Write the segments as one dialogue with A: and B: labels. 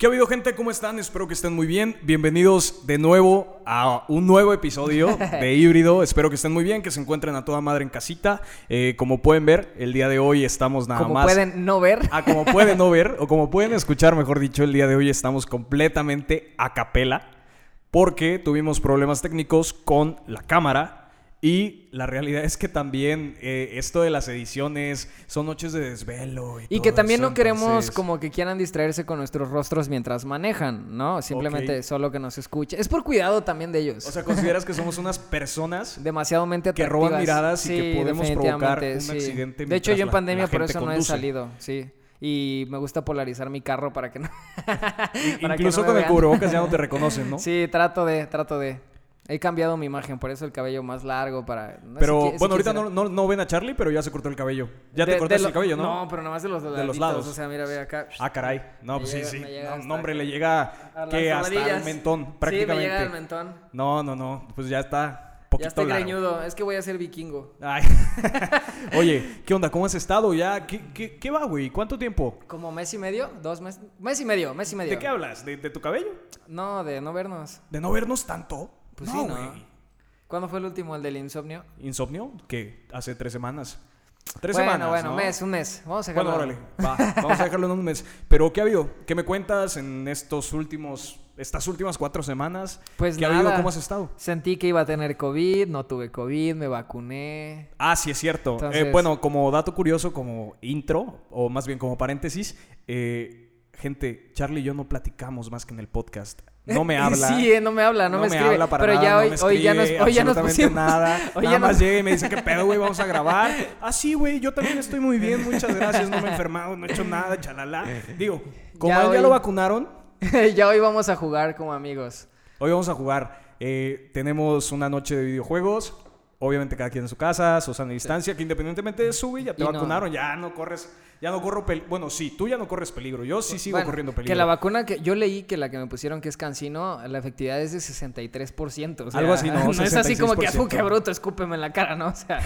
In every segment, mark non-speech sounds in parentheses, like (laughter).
A: ¿Qué ha habido gente? ¿Cómo están? Espero que estén muy bien. Bienvenidos de nuevo a un nuevo episodio de (laughs) Híbrido. Espero que estén muy bien, que se encuentren a toda madre en casita. Eh, como pueden ver, el día de hoy estamos nada
B: Como
A: más...
B: pueden no ver.
A: Ah, como pueden no ver, o como pueden (laughs) escuchar, mejor dicho, el día de hoy estamos completamente a capela porque tuvimos problemas técnicos con la cámara y la realidad es que también eh, esto de las ediciones son noches de desvelo. Y,
B: que también
A: eso,
B: no queremos
A: entonces-
B: como que quieran distraerse con nuestros rostros mientras manejan, ¿no? Simplemente solo que nos escuche. Es por cuidado también de ellos.
A: O sea, ¿consideras que (laughs) somos unas personas
B: demasiado mente
A: que
B: atractivas.
A: roban miradas y que podemos provocar un
B: sí.
A: accidente
B: De hecho, yo en pandemia
A: la
B: por eso no he salido, sí. Y me gusta polarizar mi carro para que no... (laughs) (laughs) para que
A: Incluso
B: no
A: con el cubrebocas ya no te reconocen, ¿no?
B: Sí, trato de, trato de. He cambiado mi imagen, por eso el cabello más largo para... no
A: Pero bueno, ahorita no, no, no ven a Charlie, pero ya se cortó el cabello. Ya te
B: De-
A: cortaste
B: de lo-
A: el cabello, ¿no?
B: No, pero nomás de los,
A: los
B: laditos,
A: lados.
B: O sea, mira, ve acá.
A: Ah, caray. No,
B: Me
A: pues
B: llega-
A: sí, sí. No, hombre, le llega que hasta el mentón, prácticamente.
B: Sí, me llega al mentón.
A: No, no, no. Pues ya está poquito
B: Ya estoy
A: largo.
B: greñudo. Es que voy a ser vikingo.
A: Ay. (laughs) Oye, ¿qué onda? ¿Cómo has estado ya? ¿Qué, qué, qué va, güey? ¿Cuánto tiempo?
B: ¿Como mes y medio? ¿Dos meses? Mes y medio, mes y medio.
A: ¿De qué hablas? ¿De, de tu cabello?
B: No, de no vernos.
A: ¿De no vernos tanto?
B: Pues
A: no,
B: sí, ¿no? ¿Cuándo fue el último, el del insomnio?
A: ¿Insomnio? ¿Qué? Hace tres semanas. Tres
B: bueno,
A: semanas.
B: bueno,
A: ¿no?
B: mes, un mes. Vamos a
A: Bueno,
B: dejarlo.
A: órale, va, vamos a dejarlo en un mes. (laughs) Pero, ¿qué ha habido? ¿Qué me cuentas en estos últimos, estas últimas cuatro semanas?
B: Pues
A: ¿Qué ha
B: nada.
A: habido? ¿Cómo has estado?
B: Sentí que iba a tener COVID, no tuve COVID, me vacuné.
A: Ah, sí, es cierto.
B: Entonces-
A: Eh, bueno, como dato curioso, como intro, o más bien como paréntesis, eh, gente, Charlie y yo no platicamos más que en el podcast. No me (laughs) habla.
B: Sí, eh, no me habla, no, me escribe.
A: habla para
B: pero
A: nada,
B: ya
A: no
B: hoy,
A: me
B: hoy ya nos,
A: escribe
B: hoy ya nos pusimos.
A: nada. (laughs)
B: hoy
A: nada
B: ya
A: más
B: nos-
A: llega y me dice, ¿qué pedo, güey? Vamos a grabar. (laughs) Ah, sí, güey, yo también estoy muy bien, muchas gracias. No me he enfermado, no he hecho nada, chalala. Digo, como
B: Ya
A: ya lo vacunaron,
B: ya hoy vamos a jugar como amigos.
A: Hoy vamos a jugar. Eh, tenemos una noche de videojuegos. Obviamente cada quien en su casa, su sana distancia, que independientemente de su, ya te
B: Y no-
A: vacunaron, ya no corres, ya no corro peligro. Bueno, sí, tú ya no corres peligro. Yo sí sigo
B: Bueno,
A: corriendo peligro.
B: Que la vacuna que yo leí que la que me pusieron que es cancino, la efectividad es de 63%. O sea,
A: Algo así, ¿no? (laughs)
B: No es así como que,
A: 66%.
B: "Fu, qué bruto, escúpeme en la cara, ¿no? (laughs) O sea,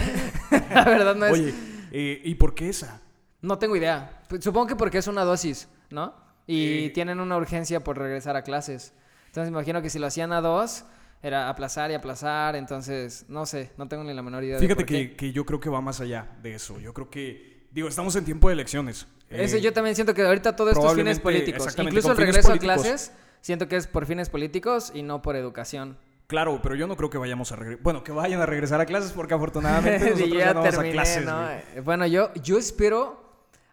B: la verdad no es...
A: Oye, eh, ¿y por qué esa?
B: No tengo idea. Pues, Supongo que porque es una dosis, ¿no? Y
A: Eh.
B: tienen una urgencia por regresar a clases. Entonces me imagino que si lo hacían a dos, era aplazar y aplazar. Entonces, no sé, no tengo ni la menor idea. de
A: Fíjate
B: por qué.
A: que, que yo creo que va más allá de eso. Yo creo que, digo, estamos en tiempo de elecciones.
B: Eso
A: Eh,
B: yo también siento que ahorita todo esto es fines políticos. Incluso el regreso a clases, siento que es por fines políticos y no por educación.
A: Claro, pero yo no creo que vayamos a regresar. Bueno, que vayan a regresar a clases porque afortunadamente (laughs) nosotros ya,
B: ya
A: no vamos a
B: terminé,
A: clases.
B: Bueno, yo, yo espero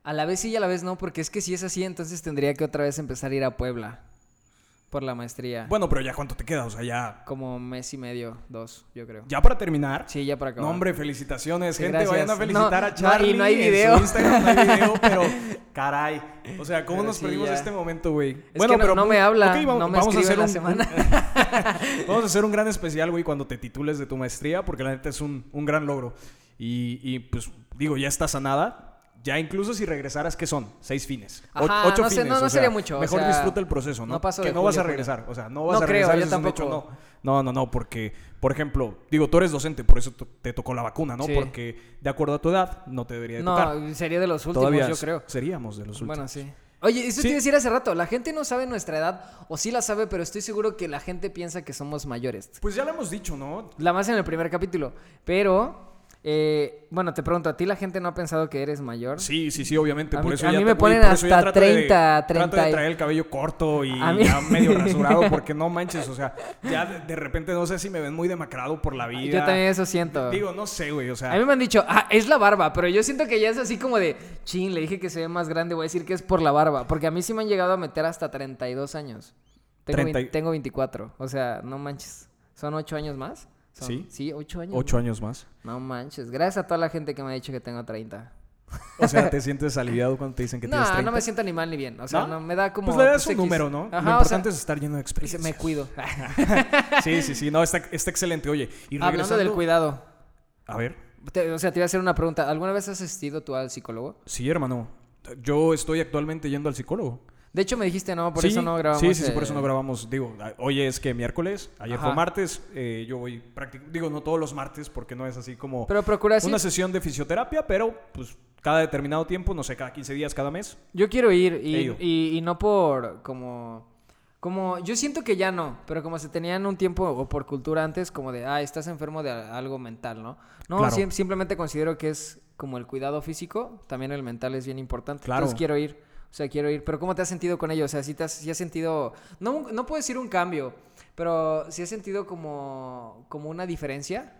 B: a la vez sí y a la vez no, porque es que si es así, entonces tendría que otra vez empezar a ir a Puebla por la maestría.
A: Bueno, pero ya cuánto te queda, o sea, ya,
B: Como mes y medio, dos, yo creo.
A: ya para terminar.
B: Sí, ya para acabar.
A: No, hombre, felicitaciones,
B: Sí,
A: gente.
B: gracias.
A: Vayan a felicitar
B: No,
A: a
B: no,
A: Charlie.
B: y no hay
A: en
B: video.
A: su Instagram no hay video, (laughs) pero caray. O sea, ¿cómo
B: Pero
A: nos
B: sí,
A: perdimos
B: ya.
A: este momento, güey?
B: Es que no- no me habla,
A: ok, vamos,
B: no me
A: vamos a hacer
B: en
A: un,
B: la semana.
A: un- (laughs) vamos a hacer un gran especial, güey, cuando te titules de tu maestría, porque la neta es un, un gran logro. Y, y, pues, digo, ya está sanada. Ya incluso si regresaras, ¿qué son? Seis fines.
B: Ajá,
A: ocho
B: no sé,
A: fines.
B: no- no
A: o sea,
B: sería mucho, o
A: Mejor
B: sea,
A: disfruta el proceso, ¿no?
B: no paso
A: que
B: de
A: no vas a
B: julio,
A: regresar. O sea, no vas
B: No
A: a
B: creo,
A: regresar.
B: yo
A: hecho,
B: tampoco.
A: no. No, no, no, porque, por ejemplo, digo, tú eres docente, por eso te tocó la vacuna, ¿no?
B: Sí.
A: Porque de acuerdo a tu edad, no te debería de tocar.
B: No, sería de los últimos,
A: Todavía
B: yo creo.
A: seríamos de los últimos.
B: Bueno, sí. Oye, eso
A: Sí.
B: te iba a decir hace rato. La gente no sabe nuestra edad, o sí la sabe, pero estoy seguro que la gente piensa que somos mayores.
A: Pues ya lo hemos dicho, ¿no?
B: La más en el primer capítulo. Pero, eh, bueno, te pregunto, ¿a ti la gente no ha pensado que eres mayor?
A: Sí, sí, sí, obviamente.
B: A
A: por
B: mí-
A: eso
B: a
A: ya
B: mí me ponen hasta
A: trato de-
B: 30,
A: Trato
B: 30
A: de traer el cabello corto y
B: A mí-
A: ya medio rasurado (laughs) porque no manches, o sea, ya de, de repente no sé si me ven muy demacrado por la vida.
B: Yo también eso siento.
A: Digo, no sé, güey, o sea.
B: A mí me han dicho, ah, es la barba, pero yo siento que ya es así como de, chin, le dije que se ve más grande, voy a decir que es por la barba, porque a mí sí me han llegado a meter hasta 32 años. Tengo,
A: 30 y-
B: vein- tengo 24, o sea, no manches. ¿Son 8 años más? Son-
A: ¿Sí?
B: Sí, 8 años.
A: Ocho años más.
B: No manches, gracias a toda la gente que me ha dicho que tengo 30.
A: O sea, ¿te (laughs) sientes aliviado cuando te dicen que
B: No,
A: tienes 30?
B: no me siento ni mal ni bien, o sea,
A: ¿No?
B: no, me da como...
A: Pues le das un
B: X.
A: número, ¿no?
B: Ajá,
A: Lo
B: o
A: importante
B: sea,
A: es estar lleno de experiencia.
B: me cuido. (laughs)
A: Sí, sí, sí. No, está, está excelente. Oye, y
B: Hablando
A: regresando...
B: del cuidado,
A: A ver.
B: te- o sea, te iba a hacer una pregunta. ¿Alguna vez has asistido tú al psicólogo?
A: Sí, hermano. Yo estoy actualmente yendo al psicólogo.
B: De hecho, me dijiste, no, por
A: sí,
B: eso no grabamos.
A: Sí, sí, sí, por eso no
B: eh,
A: grabamos. Digo, hoy es que miércoles, ayer fue martes, eh, yo voy prácticamente, digo, no todos los martes porque no es así como
B: Pero procura
A: una sesión de fisioterapia, pero pues cada determinado tiempo, no sé, cada 15 días, cada mes.
B: Yo quiero ir y, y, y no por como como yo siento que ya no, pero como se tenían un tiempo o por cultura antes como de, ah, estás enfermo de algo mental, ¿no? No,
A: Claro.
B: sim- simplemente considero que es como el cuidado físico, también el mental es bien importante.
A: Claro.
B: Entonces quiero ir, o sea, quiero ir, pero ¿cómo te has sentido con ello? O sea, si te has, si has sentido no no puedo decir un cambio, pero si has sentido como como una diferencia?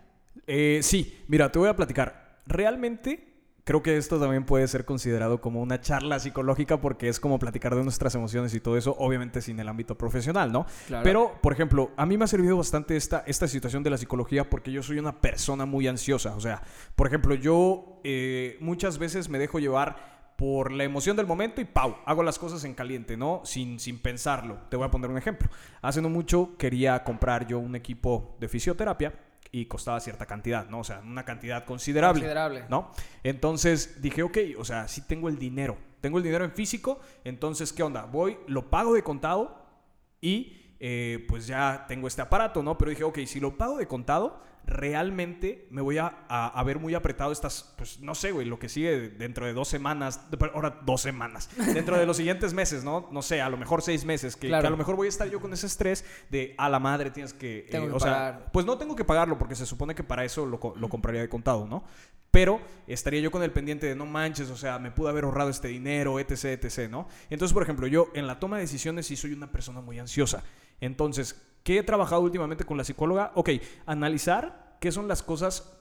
A: Eh, sí, mira, te voy a platicar. Realmente creo que esto también puede ser considerado como una charla psicológica porque es como platicar de nuestras emociones y todo eso, obviamente sin el ámbito profesional, ¿no?
B: Claro.
A: Pero, por ejemplo, a mí me ha servido bastante esta, esta situación de la psicología porque yo soy una persona muy ansiosa. O sea, por ejemplo, yo eh, muchas veces me dejo llevar por la emoción del momento y ¡pau! Hago las cosas en caliente, ¿no? Sin, sin pensarlo. Te voy a poner un ejemplo. Hace no mucho quería comprar yo un equipo de fisioterapia y costaba cierta cantidad, ¿no? O sea, una cantidad considerable.
B: Considerable.
A: ¿no? Entonces dije, ok, o sea, sí tengo el dinero. Tengo el dinero en físico, entonces, ¿qué onda? Voy, lo pago de contado y eh, pues ya tengo este aparato, ¿no? Pero dije, ok, si lo pago de contado, realmente me voy a, a, a ver muy apretado estas, pues no sé, güey, lo que sigue dentro de dos semanas, de- ahora dos semanas, (laughs) dentro de los siguientes meses, ¿no? No sé, a lo mejor seis meses, que,
B: Claro.
A: que a lo mejor voy a estar yo con ese estrés de, a la madre tienes que, eh,
B: Tengo que
A: o sea,
B: pagar.
A: pues no tengo que pagarlo porque se supone que para eso lo, lo compraría de contado, ¿no? Pero estaría yo con el pendiente de no manches, o sea, me pude haber ahorrado este dinero, etc, etc, ¿no? Entonces, por ejemplo, yo en la toma de decisiones sí soy una persona muy ansiosa. Entonces, ¿qué he trabajado últimamente con la psicóloga? Ok, analizar qué son las cosas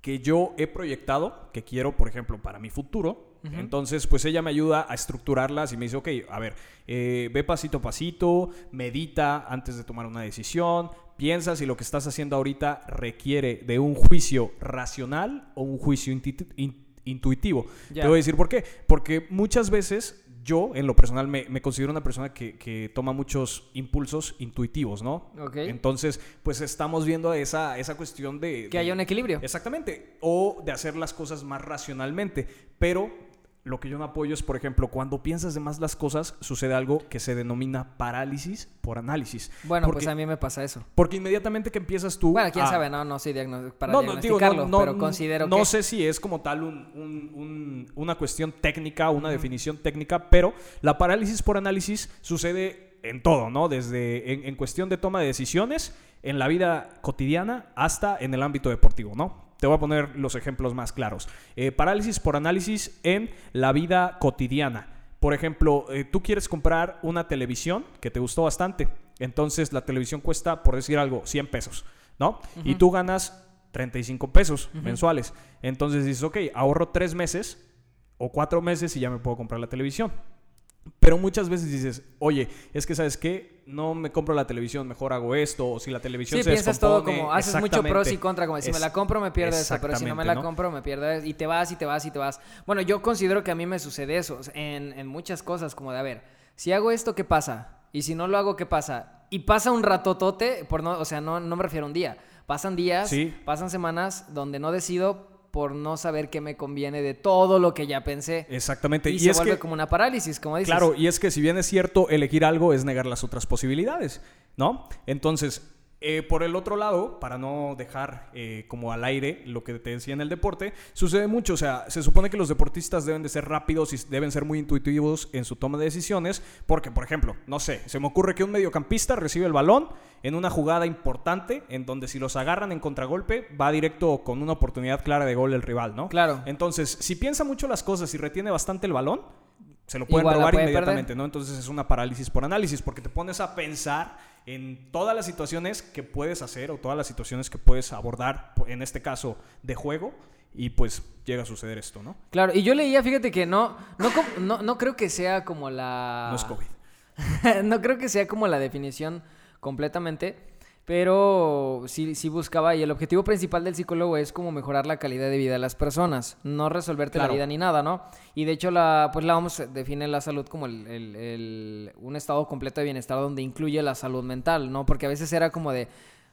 A: que yo he proyectado, que quiero, por ejemplo, para mi futuro. Entonces, pues ella me ayuda a estructurarlas y me dice, ok, a ver, eh, ve pasito a pasito, medita antes de tomar una decisión, piensa si lo que estás haciendo ahorita requiere de un juicio racional o un juicio intuitivo. Te voy a decir por qué. Porque muchas veces yo, en lo personal, me, me considero una persona que, que toma muchos impulsos intuitivos, ¿no?
B: Ok.
A: Entonces, pues estamos viendo esa, esa cuestión de...
B: Que
A: de-
B: haya un equilibrio.
A: Exactamente. O de hacer las cosas más racionalmente. Pero lo que yo no apoyo es, por ejemplo, cuando piensas de más las cosas, sucede algo que se denomina parálisis por análisis.
B: Bueno,
A: porque,
B: pues a mí me pasa eso.
A: Porque inmediatamente que empiezas tú...
B: Bueno, quién
A: a-
B: sabe, no, no soy diagno- para
A: no, no,
B: diagnosticarlo,
A: no, no,
B: pero considero
A: no
B: que...
A: sé si es como tal un- un- un- una cuestión técnica, una definición técnica, pero la parálisis por análisis sucede en todo, ¿no? Desde en, en cuestión de toma de decisiones, en la vida cotidiana, hasta en el ámbito deportivo, ¿no? Te voy a poner los ejemplos más claros. Eh, parálisis por análisis en la vida cotidiana. Por ejemplo, eh, tú quieres comprar una televisión que te gustó bastante. Entonces la televisión cuesta, por decir algo, 100 pesos, ¿no? Y tú ganas 35 pesos mensuales. Entonces dices, ok, ahorro tres meses o cuatro meses y ya me puedo comprar la televisión. Pero muchas veces dices, oye, es que sabes qué, no me compro la televisión, mejor hago esto, o si la televisión
B: Sí,
A: se
B: piensas todo como, haces mucho pros y contra, como si me la compro me pierdo eso, pero si no me la compro me pierdo eso, y te vas y te vas y te vas. Bueno, yo considero que a mí me sucede eso, en, en muchas cosas, como de, a ver, si hago esto, ¿qué pasa? Y si no lo hago, ¿qué pasa? Y pasa un ratotote, por no, o sea, no, no me refiero a un día, pasan días,
A: Sí.
B: pasan semanas donde no decido por no saber qué me conviene de todo lo que ya pensé.
A: Exactamente.
B: Y,
A: Y,
B: se
A: es
B: vuelve
A: que,
B: como una parálisis, como dices.
A: claro, y es que si bien es cierto, elegir algo es negar las otras posibilidades, ¿no? Entonces, eh, por el otro lado, para no dejar eh, como al aire lo que te decía en el deporte, sucede mucho. O sea, se supone que los deportistas deben de ser rápidos y deben ser muy intuitivos en su toma de decisiones, porque, por ejemplo, no sé, se me ocurre que un mediocampista recibe el balón en una jugada importante, en donde si los agarran en contragolpe, va directo con una oportunidad clara de gol el rival, ¿no?
B: Claro.
A: Entonces, si piensa mucho las cosas y retiene bastante el balón, se lo pueden
B: Igual
A: robar
B: puede
A: inmediatamente,
B: perder.
A: ¿no? Entonces es una parálisis por análisis, porque te pones a pensar en todas las situaciones que puedes hacer o todas las situaciones que puedes abordar, en este caso de juego, y pues llega a suceder esto, ¿no?
B: Claro, y yo leía, fíjate que no, no, no, no creo que sea como la...
A: No es COVID. (laughs)
B: no creo que sea como la definición completamente, pero sí, sí buscaba y el objetivo principal del psicólogo es como mejorar la calidad de vida de las personas, no resolverte
A: Claro.
B: la vida ni nada, ¿no? Y de hecho la, pues la OMS define la salud como el, el- el- un estado completo de bienestar donde incluye la salud mental, ¿no? Porque a veces era como de,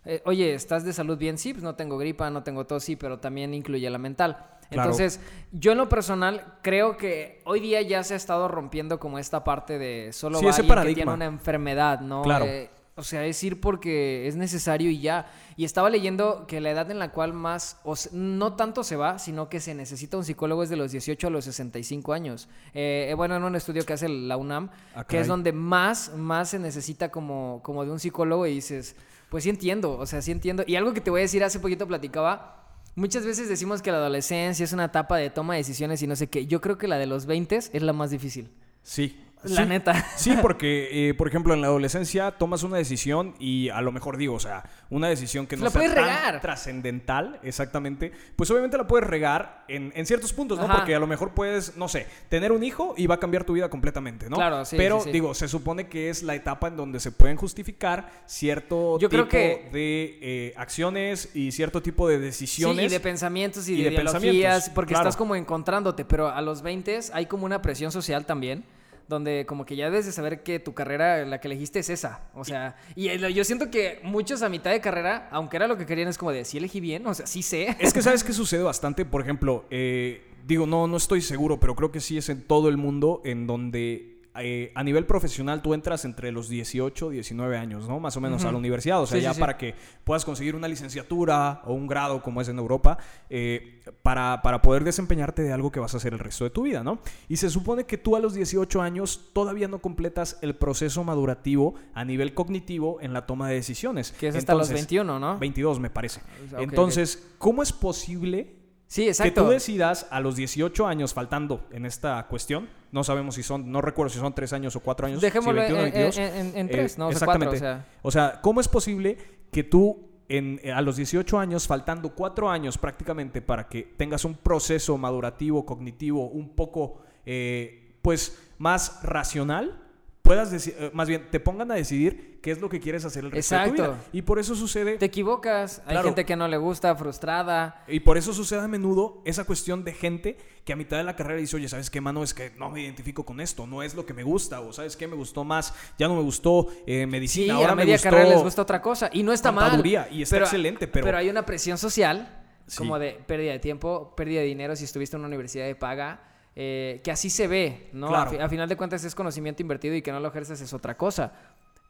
B: eh, oye, ¿estás de salud bien? Sí, pues no tengo gripa, no tengo tos, sí, pero también incluye la mental.
A: Claro.
B: Entonces, yo en lo personal creo que hoy día ya se ha estado rompiendo como esta parte de solo
A: Sí,
B: va
A: ese
B: alguien que tiene una enfermedad, ¿no?
A: Claro.
B: Eh, o sea, es ir porque es necesario y ya. Y estaba leyendo que la edad en la cual más, o no tanto se va, sino que se necesita un psicólogo es de los 18 a los 65 años. Eh, eh, bueno, en un estudio que hace la UNAM,
A: Ah,
B: que es donde más, más se necesita como, como de un psicólogo y dices, pues sí entiendo, o sea, sí entiendo. Y algo que te voy a decir, hace poquito platicaba, muchas veces decimos que la adolescencia es una etapa de toma de decisiones y no sé qué. Yo creo que la de los 20 es la más difícil.
A: Sí.
B: La
A: Sí.
B: neta.
A: Sí, porque, eh, por ejemplo, en la adolescencia tomas una decisión y a lo mejor digo, o sea, una decisión que no
B: La
A: sea tan trascendental, exactamente, pues obviamente la puedes regar en, en ciertos puntos, ¿no?
B: Ajá.
A: Porque a lo mejor puedes, no sé, tener un hijo y va a cambiar tu vida completamente, ¿no?
B: Claro, sí,
A: Pero
B: sí, sí.
A: digo, se supone que es la etapa en donde se pueden justificar cierto
B: Yo
A: tipo
B: creo que-
A: de eh, acciones y cierto tipo de decisiones.
B: Y de pensamientos y,
A: y
B: de,
A: de
B: ideologías, porque
A: claro.
B: estás como encontrándote, pero a los 20 hay como una presión social también, donde como que ya debes de saber que tu carrera, la que elegiste es esa, o sea, y yo siento que muchos a mitad de carrera, aunque era lo que querían, es como de, sí elegí bien, o sea, sí sé.
A: Es que sabes (laughs) que sucede bastante, por ejemplo, eh, digo, no, no estoy seguro, pero creo que sí es en todo el mundo en donde eh, a nivel profesional tú entras entre los 18, 19 años, ¿no? Más o menos a la universidad, o sea,
B: Sí,
A: ya
B: sí, sí.
A: para que puedas conseguir una licenciatura o un grado como es en Europa, eh, para, para poder desempeñarte de algo que vas a hacer el resto de tu vida, ¿no? Y se supone que tú a los 18 años todavía no completas el proceso madurativo a nivel cognitivo en la toma de decisiones.
B: Que es hasta los
A: Entonces,
B: 21, ¿no?
A: 22 me parece.
B: Ok.
A: Entonces, ¿cómo es posible
B: Sí,
A: que
B: exacto.
A: tú decidas a los 18 años faltando en esta cuestión? No sabemos si son, no recuerdo si son 3 años o 4 años. si
B: Dejémoslo en,
A: 21 o 22.
B: en- en- en
A: Eh,
B: tres, no,
A: exactamente.
B: o sea.
A: O sea, ¿cómo es posible que tú en, eh, a los 18 años, faltando 4 años prácticamente para que tengas un proceso madurativo, cognitivo, un poco, eh, pues, más racional, puedas decir, eh, más bien, te pongan a decidir qué es lo que quieres hacer el resto de tu
B: Exacto.
A: vida? Y por eso sucede
B: Te equivocas, hay gente que no le gusta, frustrada.
A: y por eso sucede a menudo esa cuestión de gente que a mitad de la carrera dice, oye, ¿sabes qué, mano? Es que no me identifico con esto, no es lo que me gusta, o ¿sabes qué? Me gustó más, ya no me gustó eh,
B: Sí,
A: medicina, ahora
B: a
A: me
B: media
A: gustó...
B: carrera les gusta otra cosa. Y no está mal.
A: y está excelente, pero-
B: hay una presión social,
A: Sí.
B: como de pérdida de tiempo, pérdida de dinero si estuviste en una universidad de paga, eh, que así se ve, ¿no?
A: Claro.
B: A, fi- a final de cuentas es conocimiento invertido y que no lo ejerces es otra cosa.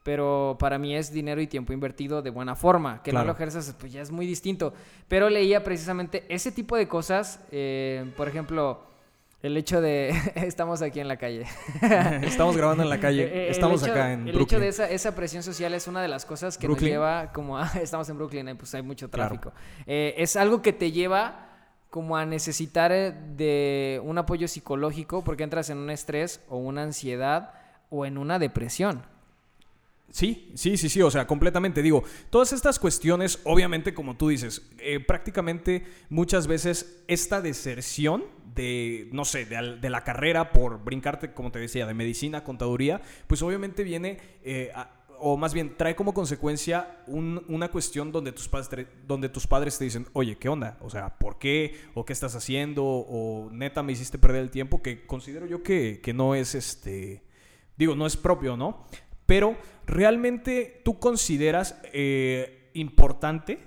B: Pero para mí es dinero y tiempo invertido de buena forma. Que
A: Claro.
B: no lo ejerzas, pues ya es muy distinto. Pero leía precisamente ese tipo de cosas. eh, por ejemplo, el hecho de... (laughs) Estamos aquí en la calle. (laughs)
A: Estamos grabando en la calle, (laughs)
B: el
A: estamos
B: hecho-
A: acá en
B: El
A: Brooklyn.
B: hecho de esa, esa presión social es una de las cosas que
A: Brooklyn.
B: nos lleva como a... Estamos en Brooklyn, pues hay mucho
A: Claro.
B: tráfico. Eh, es algo que te lleva como a necesitar eh, de un apoyo psicológico porque entras en un estrés o una ansiedad o en una depresión.
A: Sí, sí, sí, sí, o sea, completamente. Digo, todas estas cuestiones, obviamente, como tú dices, eh, prácticamente muchas veces esta deserción de, no sé, de, la carrera por brincarte, como te decía, de medicina, contaduría, pues obviamente viene, eh, o más bien trae como consecuencia un- una cuestión donde tus, padres, donde tus padres te dicen, oye, ¿qué onda? O sea, ¿por qué? ¿O qué estás haciendo? ¿O neta me hiciste perder el tiempo? Que considero yo que, que no es este digo, no es propio, ¿no? Pero realmente tú consideras eh, importante,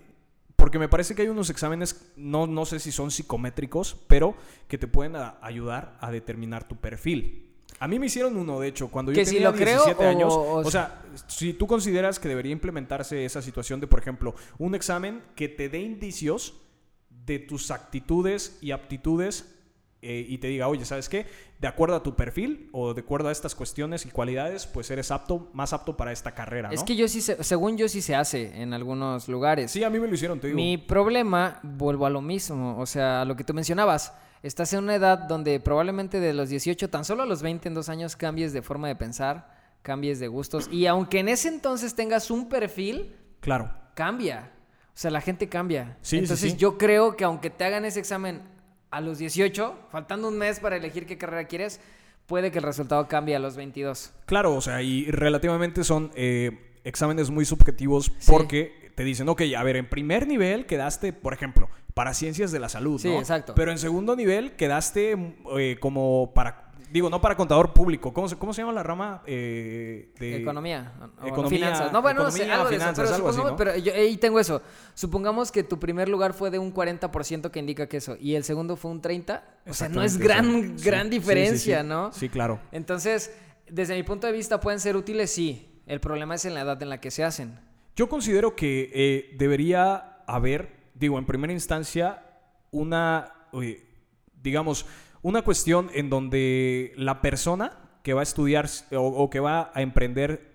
A: porque me parece que hay unos exámenes, no, no sé si son psicométricos, pero que te pueden ayudar a determinar tu perfil. A mí me hicieron uno, de hecho, cuando yo
B: si
A: tenía
B: creo
A: 17
B: o-
A: años.
B: o-
A: O sea, si tú consideras que debería implementarse esa situación de, por ejemplo, un examen que te dé indicios de tus actitudes y aptitudes eh, y te diga, oye, ¿sabes qué? De acuerdo a tu perfil o de acuerdo a estas cuestiones y cualidades, pues eres apto, más apto para esta carrera, ¿no?
B: Es que yo sí, se- según yo sí se hace en algunos lugares.
A: Sí, a mí me lo hicieron, te digo.
B: Mi problema, vuelvo a lo mismo, o sea, a lo que tú mencionabas. Estás en una edad donde probablemente de los 18, tan solo a los 20 en dos años, cambies de forma de pensar, cambies de gustos. Y aunque en ese entonces tengas un perfil,
A: Claro.
B: cambia. O sea, la gente cambia.
A: Sí, sí,
B: entonces
A: sí.
B: yo creo que aunque te hagan ese examen a los 18, faltando un mes para elegir qué carrera quieres, puede que el resultado cambie a los 22.
A: Claro, o sea, y relativamente son eh, exámenes muy subjetivos
B: Sí.
A: Te dicen, ok, a ver, en primer nivel quedaste, por ejemplo, para ciencias de la salud,
B: Sí,
A: ¿no?
B: exacto.
A: Pero en segundo nivel quedaste eh, como para digo, no para contador público. ¿Cómo se, cómo se llama la rama eh, de
B: Economía. o- o
A: Economía,
B: finanzas. No, bueno, no sé,
A: economía,
B: algo de eso,
A: finanzas,
B: pero,
A: algo así, ¿no?
B: pero yo ahí tengo eso. Supongamos que tu primer lugar fue de un 40% que indica que eso, y el segundo fue un 30%. O sea, no es gran,
A: sí,
B: gran diferencia,
A: sí.
B: ¿no?
A: Sí, claro.
B: Entonces, desde mi punto de vista, pueden ser útiles, sí. El problema es en la edad en la que se hacen.
A: Yo considero que eh, debería haber, digo, en primera instancia, una, eh, digamos, una cuestión en donde la persona que va a estudiar o, o que va a emprender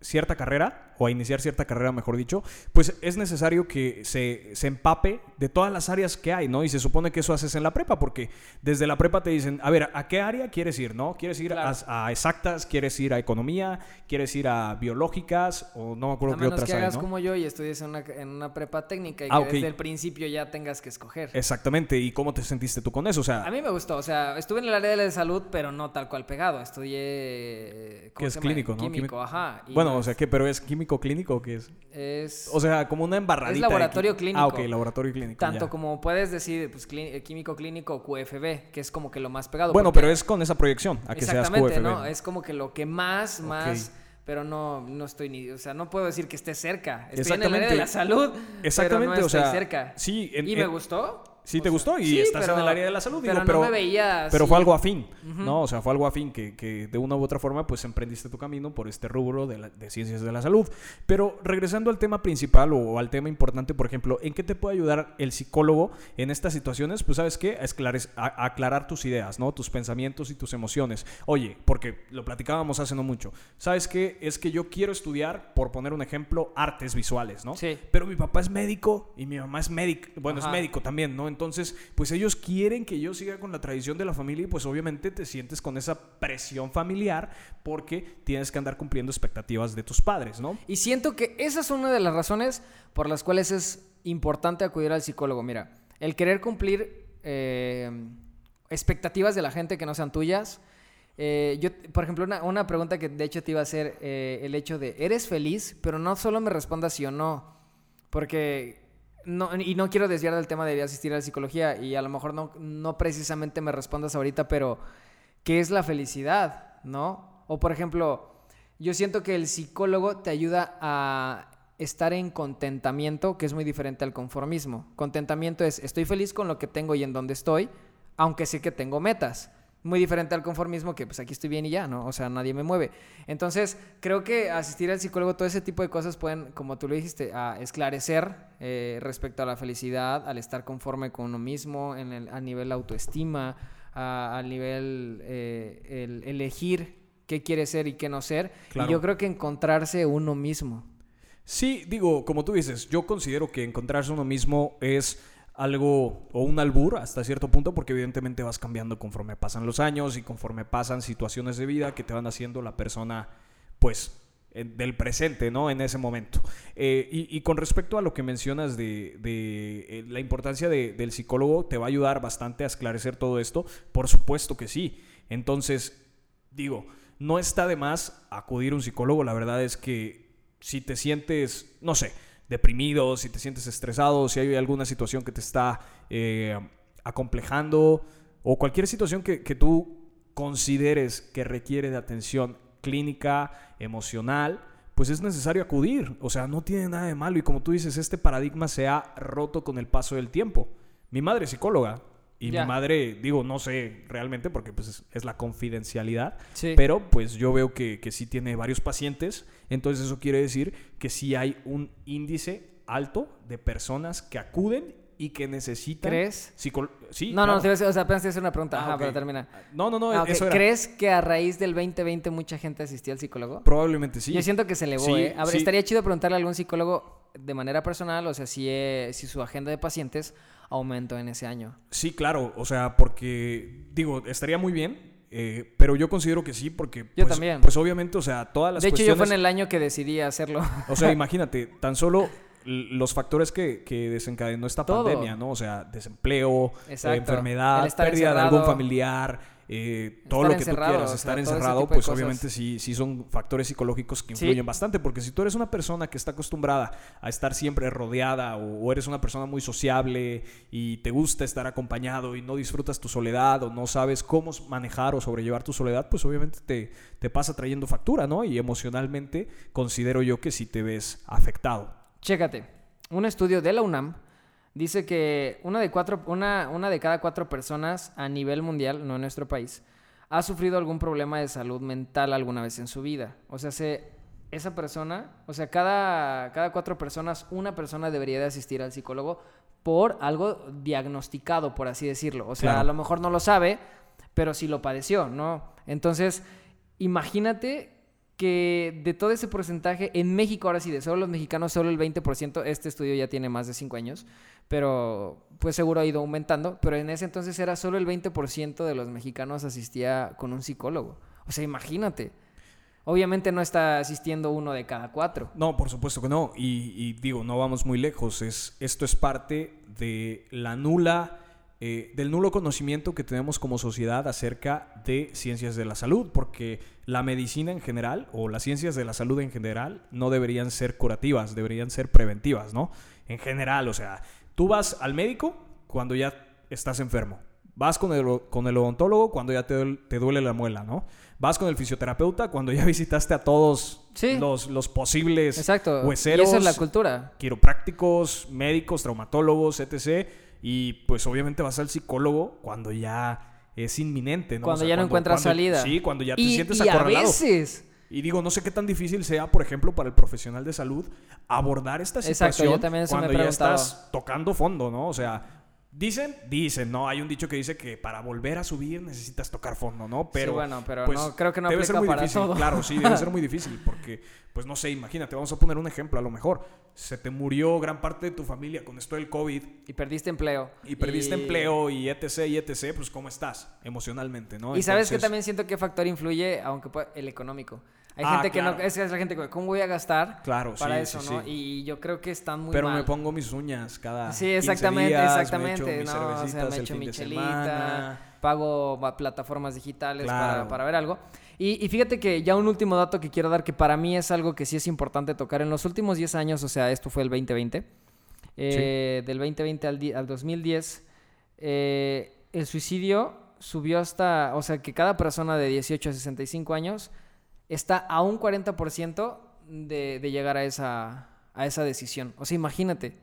A: cierta carrera, o a iniciar cierta carrera, mejor dicho, pues es necesario que se, se empape de todas las áreas que hay, ¿no? Y se supone que eso haces en la prepa, porque desde la prepa te dicen, a ver, ¿a qué área quieres ir, no? ¿Quieres ir
B: Claro.
A: a, a exactas? ¿Quieres ir a economía? ¿Quieres ir a biológicas? O no me acuerdo
B: A
A: qué
B: menos
A: otras
B: que
A: hay,
B: hagas
A: ¿no?
B: como yo y estudies en una, en una prepa técnica y
A: Ah,
B: que
A: ok.
B: desde el principio ya tengas que escoger.
A: Exactamente, ¿y cómo te sentiste tú con eso? O sea,
B: A mí me gustó, o sea, estuve en el área de la salud, pero no tal cual pegado. Estudié. ¿cómo
A: que es clínico, ¿no?
B: Químico,
A: Químico.
B: ajá. y
A: Bueno, o
B: es-
A: sea, ¿qué? ¿Pero es químico clínico o qué es?
B: es.
A: O sea, como una embarradita.
B: Es laboratorio clínico.
A: Ah, ok, laboratorio clínico.
B: Tanto
A: ya.
B: como puedes decir, pues, eh, químico clínico o QFB, que es como que lo más pegado.
A: Bueno,
B: porque-
A: pero es con esa proyección, a que seas
B: Exactamente,
A: QFB.
B: ¿no? Es como que lo que más, más. Pero no, no estoy ni. O sea, no puedo decir que esté cerca. Estoy en el área de la salud.
A: Exactamente,
B: pero no
A: o sea,
B: cerca.
A: sí, en-
B: y me gustó.
A: Sí, te
B: sea,
A: gustó y
B: sí,
A: estás
B: pero-
A: en el área de la salud, digo,
B: pero,
A: pero,
B: no me veía.
A: pero
B: así.
A: fue algo afín, ¿no? O sea, fue algo afín que, que de una u otra forma pues emprendiste tu camino por este rubro de, la- de ciencias de la salud. Pero regresando al tema principal o, al tema importante, por ejemplo, ¿en qué te puede ayudar el psicólogo en estas situaciones? Pues sabes qué, a- a aclarar tus ideas, ¿no? Tus pensamientos y tus emociones. Oye, porque lo platicábamos hace no mucho. ¿Sabes qué? Es que yo quiero estudiar, por poner un ejemplo, artes visuales, ¿no?
B: Sí.
A: Pero mi papá es médico y mi mamá es médico. Bueno,
B: Ajá.
A: es médico también, ¿no? Entonces, pues ellos quieren que yo siga con la tradición de la familia y pues obviamente te sientes con esa presión familiar porque tienes que andar cumpliendo expectativas de tus padres, ¿no?
B: Y siento que esa es una de las razones por las cuales es importante acudir al psicólogo. Mira, el querer cumplir eh, expectativas de la gente que no sean tuyas. Eh, yo, por ejemplo, una, una pregunta que de hecho te iba a hacer, eh, el hecho de, ¿eres feliz? Pero no solo me respondas sí o no, porque, no, y no quiero desviar del tema de asistir a la psicología, y a lo mejor no, no precisamente me respondas ahorita, pero, ¿qué es la felicidad? ¿No? O por ejemplo, yo siento que el psicólogo te ayuda a estar en contentamiento, que es muy diferente al conformismo. Contentamiento es, estoy feliz con lo que tengo y en donde estoy, aunque sé que tengo metas. Muy diferente al conformismo que pues aquí estoy bien y ya, ¿no? O sea, nadie me mueve. Entonces, creo que asistir al psicólogo, todo ese tipo de cosas pueden, como tú lo dijiste, a esclarecer eh, respecto a la felicidad, al estar conforme con uno mismo, en el- a nivel autoestima, a, al nivel eh, el elegir qué quiere ser y qué no ser.
A: Claro.
B: Y yo creo que encontrarse uno mismo.
A: Sí, digo, como tú dices, yo considero que encontrarse uno mismo es algo o un albur hasta cierto punto porque evidentemente vas cambiando conforme pasan los años y conforme pasan situaciones de vida que te van haciendo la persona pues del presente, ¿no? En ese momento. Eh, y, y con respecto a lo que mencionas de, de, eh, la importancia de- del psicólogo, ¿te va a ayudar bastante a esclarecer todo esto? Por supuesto que sí. Entonces, digo, no está de más acudir a un psicólogo. La verdad es que si te sientes, no sé, deprimido, si te sientes estresado, si hay alguna situación que te está eh, acomplejando o cualquier situación que, que tú consideres que requiere de atención clínica, emocional, pues es necesario acudir. O sea, no tiene nada de malo. Y como tú dices, este paradigma se ha roto con el paso del tiempo. Mi madre es psicóloga. Y mi madre, digo, no sé realmente porque pues es, es la confidencialidad,
B: Sí.
A: pero pues yo veo que, que sí tiene varios pacientes, entonces eso quiere decir que sí hay un índice alto de personas que acuden y que necesitan...
B: ¿Crees?
A: Sí,
B: No, no,
A: claro.
B: decir- o sea, apenas te hacer una pregunta,
A: Ah,
B: ajá, pero termina.
A: No, no, no,
B: Ah, ok.
A: eso era.
B: ¿Crees que a raíz del 2020 mucha gente asistió al psicólogo?
A: Probablemente sí.
B: Yo siento que se elevó,
A: Sí,
B: ¿eh? A ver,
A: sí.
B: estaría chido preguntarle a algún psicólogo de manera personal, o sea, si, eh, si su agenda de pacientes aumentó en ese año.
A: Sí, claro, o sea, porque, digo, estaría muy bien, eh, pero yo considero que sí, porque...
B: Yo
A: pues,
B: también.
A: Pues obviamente, o sea, todas las
B: de hecho, yo fue en el año que decidí hacerlo.
A: O sea, (laughs) imagínate, tan solo los factores que, que desencadenó esta
B: Todo.
A: pandemia, ¿no? O sea, desempleo, eh, enfermedad, pérdida de algún familiar, eh, todo lo que tú quieras,
B: o sea,
A: estar encerrado, pues obviamente sí, sí son factores psicológicos que
B: Sí.
A: influyen bastante, porque si tú eres una persona que está acostumbrada a estar siempre rodeada o, o eres una persona muy sociable y te gusta estar acompañado y no disfrutas tu soledad o no sabes cómo manejar o sobrellevar tu soledad, pues obviamente te, te pasa trayendo factura, ¿no? Y emocionalmente considero yo que sí te ves afectado.
B: Chécate, un estudio de la UNAM dice que una de, cuatro, una, una de cada cuatro personas a nivel mundial, no en nuestro país, ha sufrido algún problema de salud mental alguna vez en su vida. O sea, se, esa persona, o sea, cada, cada cuatro personas, una persona debería de asistir al psicólogo por algo diagnosticado, por así decirlo. O sea,
A: Claro.
B: a lo mejor no lo sabe, pero sí lo padeció, ¿no? Entonces, imagínate que de todo ese porcentaje, en México ahora sí, de solo los mexicanos, solo el 20%, este estudio ya tiene más de 5 años, pero pues seguro ha ido aumentando, pero en ese entonces era solo el 20% de los mexicanos asistía con un psicólogo. O sea, imagínate. Obviamente no está asistiendo uno de cada cuatro.
A: No, por supuesto que no. Y, y digo, no vamos muy lejos. Es, esto es parte de la nula, eh, del nulo conocimiento que tenemos como sociedad acerca de ciencias de la salud, porque la medicina en general o las ciencias de la salud en general no deberían ser curativas, deberían ser preventivas, ¿no? En general, o sea, tú vas al médico cuando ya estás enfermo. Vas con el, con el odontólogo cuando ya te, duele- te duele la muela, ¿no? Vas con el fisioterapeuta cuando ya (laughs) visitaste a todos
B: Sí.
A: los, los posibles
B: Exacto.
A: hueseros,
B: y esa es la cultura.
A: quiroprácticos, médicos, traumatólogos, etc. Y pues obviamente vas al psicólogo cuando ya es inminente, ¿no? O
B: Cuando
A: sea,
B: ya no encuentras
A: cuando-
B: salida.
A: Sí, cuando ya te
B: y,
A: sientes
B: y a
A: acorralado.
B: veces...
A: Y digo, no sé qué tan difícil sea, por ejemplo, para el profesional de salud abordar esta
B: Exacto,
A: situación
B: yo me he
A: cuando ya estás tocando fondo, ¿no? O sea, dicen, dicen, ¿no? Hay un dicho que dice que para volver a subir necesitas tocar fondo, ¿no? Pero,
B: sí, bueno, pero
A: pues,
B: no, creo que no
A: debe ser muy
B: para
A: difícil.
B: todo.
A: Claro, sí, debe ser (laughs) muy difícil porque, pues no sé, imagínate, vamos a poner un ejemplo, a lo mejor se te murió gran parte de tu familia con esto del COVID
B: Y perdiste empleo.
A: y perdiste empleo y etc, y etc, pues ¿cómo estás emocionalmente, no?
B: Y sabes que también siento que factor influye, aunque pueda- el económico. Hay
A: Ah,
B: gente que
A: claro.
B: no, es, es la gente que, ¿cómo voy a gastar
A: Claro,
B: para
A: sí,
B: eso,
A: sí,
B: no?
A: sí.
B: Y yo creo que están muy
A: Pero
B: mal.
A: me pongo mis uñas cada
B: Sí,
A: 15
B: exactamente,
A: días,
B: exactamente.
A: Me echo mis
B: no, o sea,
A: cervecitas
B: me
A: el
B: echo
A: fin de
B: michelita,
A: semana.
B: pago plataformas digitales para, para ver algo. Y, y fíjate que ya un último dato que quiero dar, que para mí es algo que sí es importante tocar. En los últimos 10 años, o sea, esto fue el 2020, eh, del 2020 al, al 2010, eh, el suicidio subió hasta, o sea, que cada persona de 18 a 65 años está a un 40% de, de llegar a esa, a esa decisión. O sea, imagínate.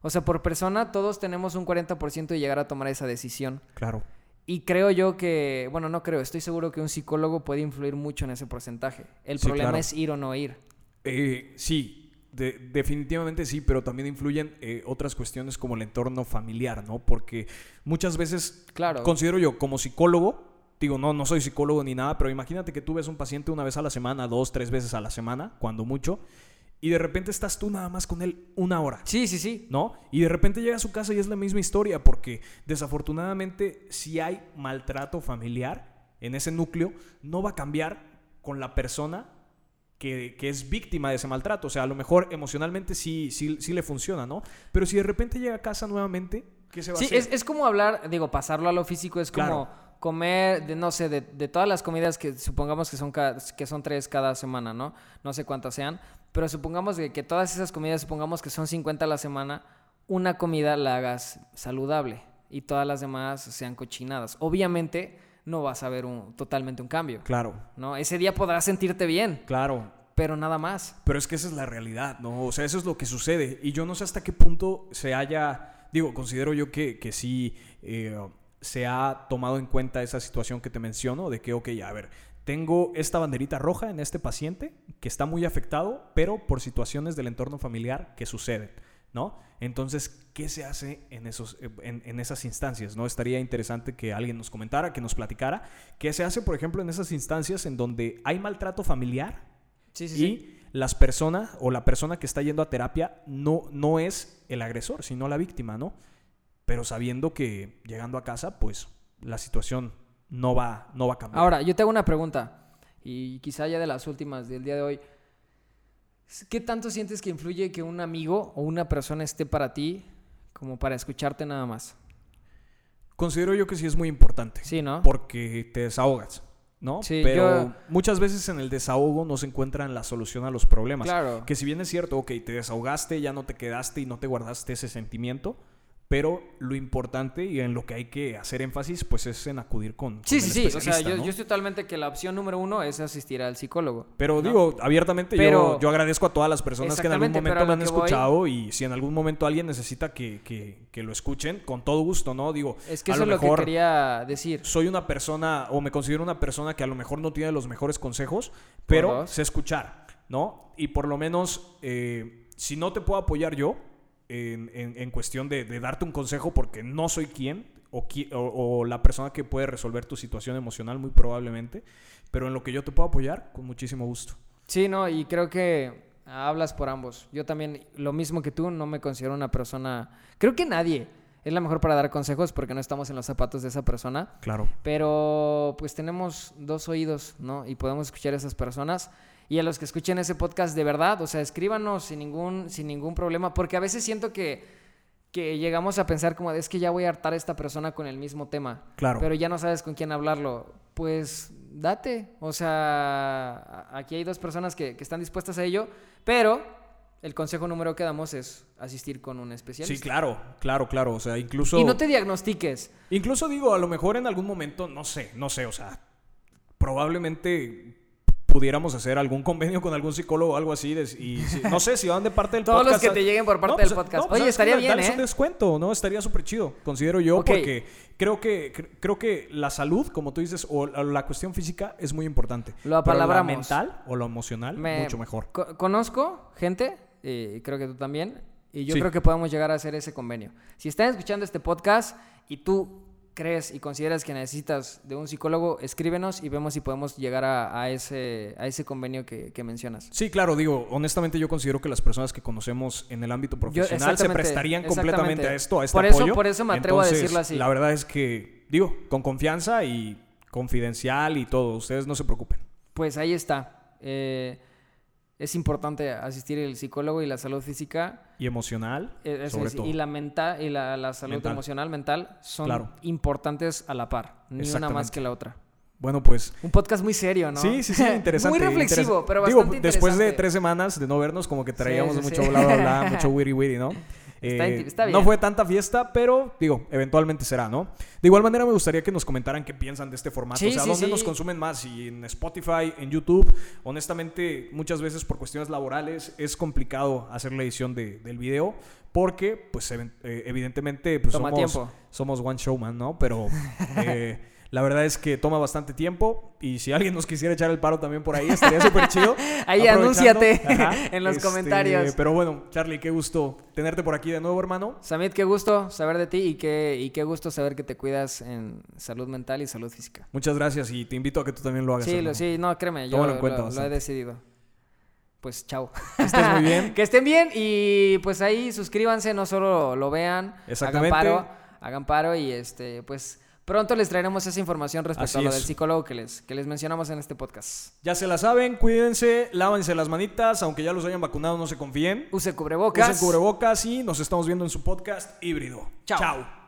B: O sea, por persona todos tenemos un 40% de llegar a tomar esa decisión.
A: Claro.
B: Y creo yo que, bueno, no creo, estoy seguro que un psicólogo puede influir mucho en ese porcentaje. El
A: Sí,
B: problema
A: claro.
B: es ir o no ir.
A: Eh, sí, de- definitivamente sí, pero también influyen eh, otras cuestiones como el entorno familiar, ¿no? Porque muchas veces
B: Claro.
A: considero yo como psicólogo, digo, no, no soy psicólogo ni nada, pero imagínate que tú ves un paciente una vez a la semana, dos, tres veces a la semana, cuando mucho, y de repente estás tú nada más con él una hora.
B: Sí, sí, sí.
A: ¿no? Y de repente llega a su casa y es la misma historia, porque desafortunadamente si hay maltrato familiar en ese núcleo, no va a cambiar con la persona que, que es víctima de ese maltrato. O sea, a lo mejor emocionalmente sí, sí, sí le funciona, ¿no? Pero si de repente llega a casa nuevamente, ¿qué se va
B: Sí,
A: a hacer?
B: es, es como hablar, digo, pasarlo a lo físico es como
A: Claro.
B: Comer, de, no sé, de, de todas las comidas que supongamos que son, que son tres cada semana, ¿no? No sé cuántas sean, pero supongamos que, que todas esas comidas, supongamos que son 50 a la semana, una comida la hagas saludable y todas las demás sean cochinadas. Obviamente no vas a ver un, totalmente un cambio,
A: Claro,
B: ¿no? Ese día podrás sentirte bien,
A: claro.
B: pero nada más.
A: Pero es que esa es la realidad, ¿no? O sea, eso es lo que sucede. Y yo no sé hasta qué punto se haya, digo, considero yo que, que sí eh, se ha tomado en cuenta esa situación que te menciono, de que, ok, a ver, tengo esta banderita roja en este paciente que está muy afectado, pero por situaciones del entorno familiar que suceden, ¿no? Entonces, ¿qué se hace en, esos, en, en esas instancias? ¿no? Estaría interesante que alguien nos comentara, que nos platicara, qué se hace, por ejemplo, en esas instancias en donde hay maltrato familiar
B: Sí, sí,
A: y
B: sí.
A: las personas o la persona que está yendo a terapia no, no es el agresor, sino la víctima, ¿no? Pero sabiendo que llegando a casa, pues la situación no va, no va a cambiar.
B: Ahora, yo te hago una pregunta, y quizá ya de las últimas del día de hoy. ¿Qué tanto sientes que influye que un amigo o una persona esté para ti como para escucharte nada más?
A: considero yo que sí es muy importante.
B: Sí, ¿no?
A: Porque te desahogas, ¿no?
B: Sí,
A: Pero
B: yo-
A: muchas veces en el desahogo no se encuentran la solución a los problemas.
B: Claro.
A: Que si bien es cierto, ok, te desahogaste, ya no te quedaste y no te guardaste ese sentimiento, pero lo importante y en lo que hay que hacer énfasis, pues es en acudir con, con
B: Sí,
A: el
B: sí, sí. O sea, yo,
A: ¿no?
B: yo estoy totalmente que la opción número uno es asistir al psicólogo.
A: Pero
B: ¿no?
A: digo, abiertamente,
B: Pero-
A: yo, yo agradezco a todas las personas que en algún momento me han
B: voy-
A: escuchado y si en algún momento alguien necesita que, que- que lo escuchen, con todo gusto, ¿no? Digo,
B: Es que
A: a
B: eso es
A: lo
B: lo que quería decir.
A: soy una persona o me considero una persona que a lo mejor no tiene los mejores consejos, pero sé escuchar, ¿no? Y por lo menos, eh, si no te puedo apoyar yo en, en- en cuestión de, de darte un consejo porque no soy quien o, qui- o- o la persona que puede resolver tu situación emocional, muy probablemente, pero en lo que yo te puedo apoyar, con muchísimo gusto.
B: Sí, no, y creo que hablas por ambos. Yo también, lo mismo que tú, no me considero una persona. Creo que nadie es la mejor para dar consejos porque no estamos en los zapatos de esa persona.
A: Claro.
B: Pero pues tenemos dos oídos, ¿no? Y podemos escuchar a esas personas. Y a los que escuchen ese podcast de verdad, o sea, escríbanos sin ningún, sin ningún problema. Porque a veces siento que, que llegamos a pensar como, es que ya voy a hartar a esta persona con el mismo tema.
A: Claro.
B: Pero ya no sabes con quién hablarlo. Pues date. O sea, aquí hay dos personas que, que están dispuestas a ello. Pero el consejo número que damos es asistir con un especialista.
A: Sí, claro, claro, claro. O sea, incluso.
B: Y no te diagnostiques.
A: Incluso digo, a lo mejor en algún momento, no sé, no sé, o sea, probablemente pudiéramos hacer algún convenio con algún psicólogo o algo así. de- y si- no sé si van de parte del (laughs)
B: Todos los
A: podcast.
B: que te lleguen por parte
A: No,
B: del
A: pues,
B: podcast.
A: no, pues,
B: Oye, estaría bien,
A: Dales
B: ¿eh?
A: un descuento, ¿no? Estaría súper chido, considero yo, porque creo que, cre- creo que la salud, como tú dices, o la cuestión física es muy importante.
B: Lo
A: Pero la
B: apalabramos.
A: mental o lo emocional,
B: Me-
A: mucho mejor.
B: co- conozco gente, y creo que tú también, y yo
A: Sí.
B: creo que podemos llegar a hacer ese convenio. Si están escuchando este podcast y tú crees y consideras que necesitas de un psicólogo, escríbenos y vemos si podemos llegar a, a ese, a ese convenio que, que mencionas.
A: Sí, claro, digo, honestamente yo considero que las personas que conocemos en el ámbito
B: Yo-
A: profesional se prestarían completamente a esto, a este
B: Por eso-
A: apoyo.
B: por eso me atrevo a decirlo así.
A: La verdad es que, digo, con confianza y confidencial y todo, ustedes no se preocupen.
B: Pues ahí está. Eh, es importante asistir el psicólogo y la salud física
A: Y emocional,
B: Eh,
A: sobre
B: es,
A: todo.
B: Y la mental y la, la salud
A: Mental.
B: emocional mental son
A: Claro.
B: importantes a la par, ni una más que la otra.
A: Bueno, pues
B: Un podcast muy serio, ¿no?
A: Sí, sí, sí, (laughs) interesante.
B: muy reflexivo,
A: interes-
B: pero
A: Digo,
B: bastante
A: después de tres semanas de no vernos, como que traíamos
B: sí,
A: mucho
B: sí.
A: bla, bla, bla, (laughs) mucho witty witty, ¿no?
B: Está
A: Eh,
B: está
A: No
B: bien.
A: fue tanta fiesta, pero digo, eventualmente será, ¿no? De igual manera me gustaría que nos comentaran qué piensan de este formato.
B: Sí,
A: o sea,
B: sí,
A: ¿dónde
B: sí.
A: nos consumen más? Si en Spotify, en YouTube. Honestamente, muchas veces por cuestiones laborales es complicado hacer la edición de- del video. Porque, pues, eh, evidentemente, pues
B: Toma
A: somos,
B: tiempo.
A: somos one showman, ¿no? Pero (laughs) eh, la verdad es que toma bastante tiempo. Y si alguien nos quisiera echar el paro también por ahí, estaría súper chido. (laughs)
B: Ahí anúnciate (laughs)
A: Ajá. (laughs)
B: en los
A: Este,
B: comentarios.
A: Pero bueno, Charlie, qué gusto tenerte por aquí de nuevo, hermano.
B: Samit, qué gusto saber de ti y qué, y qué gusto saber que te cuidas en salud mental y salud física.
A: Muchas gracias y te invito a que tú también lo hagas.
B: Sí, lo, sí, no, créeme, yo lo, he decidido. Pues chao.
A: Que estés muy bien.
B: que estén bien y pues ahí suscríbanse, no solo lo vean,
A: Exactamente.
B: hagan paro, hagan paro y este, pues pronto les traeremos esa información respecto
A: Así
B: a lo
A: es.
B: del psicólogo que les, que les mencionamos en este podcast.
A: Ya se la saben, cuídense, lávense las manitas, aunque ya los hayan vacunado, no se confíen.
B: Use cubrebocas.
A: Usen cubrebocas y nos estamos viendo en su podcast híbrido.
B: Chao.
A: Chao.